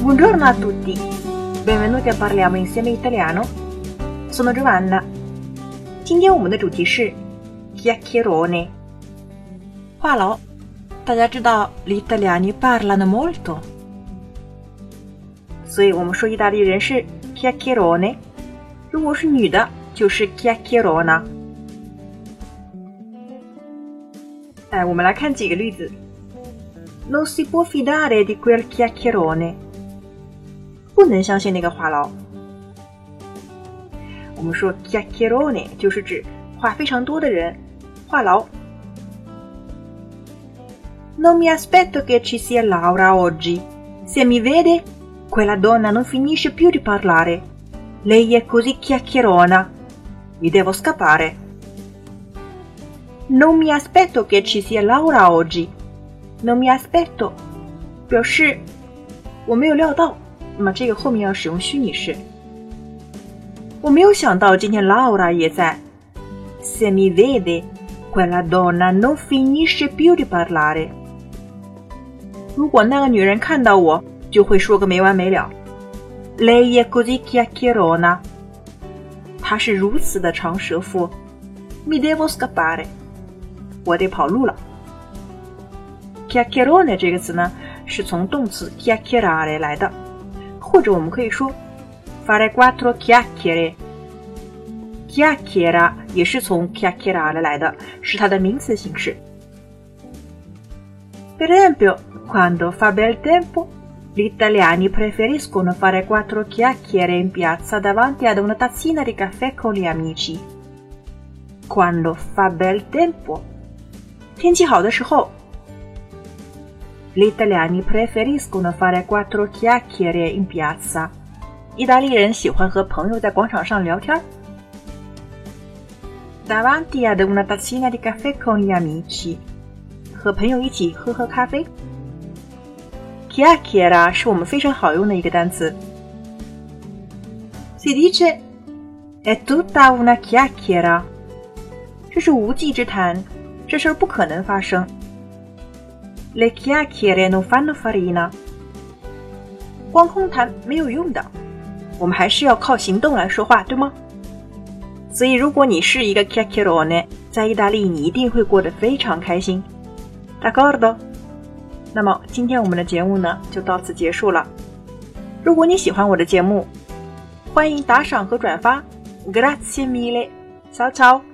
Buongiorno a tutti, benvenuti a Parliamo insieme italiano. Sono Giovanna. 今天我们的主题是 chiacchierone，话痨。大家知道 gli italiani parlano molto， 所以我们说意大利人是 chiacchierone。如果是女的，就是 chiacchierona。哎，我们来看几个例子。Non si può fidare di quel chiacchierone。不能相信那个话痨。我们说 chiacchierone 就是指话非常多的人，话痨。Non mi aspetto che ci sia Laura oggi. Se mi vede, quella donna non finisce più di parlare. Lei è così chiacchierona. Mi devo scappare. Non mi aspetto che ci sia Laura oggi. Non mi aspetto 表示我没有料到，那么这个后面要使用虚拟式。我没有想到今天 Laura 也在。Se mi vede, quella donna non finisce più di parlare。如果那个女人看到我， 就会说个没完没了。Lei è così chiacchierona。她是如此的长舌妇。Mi devo scappare。我得跑路了。chiacchierone 这个词呢，是从动词 chiacchierare 来的，或者我们可以说 fare quattro chiacchiere。chiacchiera 也是从 chiacchierare 来的，是它的名词形式。Per esempio, quando fa bel tempo, gli italiani preferiscono fare quattro chiacchiere in piazza davanti ad una tazzina di caffè con gli amici. Quando fa bel tempo，天气好的时候。gli italiani preferiscono fare quattro chiacchiere in piazza。意大利人喜欢和朋友在广场上聊天。Davanti ad una tazzina di caffè con gli amici，和朋友一起喝喝咖啡。 Chiacchiera 是我们非常好用的一个单词。Si dice è tutta una chiacchiera，这是无稽之谈，这事儿不可能发生。Le chiacchiere non fanno farina，光空谈没有用的，我们还是要靠行动来说话，对吗？所以，如果你是一个 chiacchierone，在意大利你一定会过得非常开心。D'accordo？那么今天我们的节目呢就到此结束了。如果你喜欢我的节目，欢迎打赏和转发。Grazie mille，ciao ciao。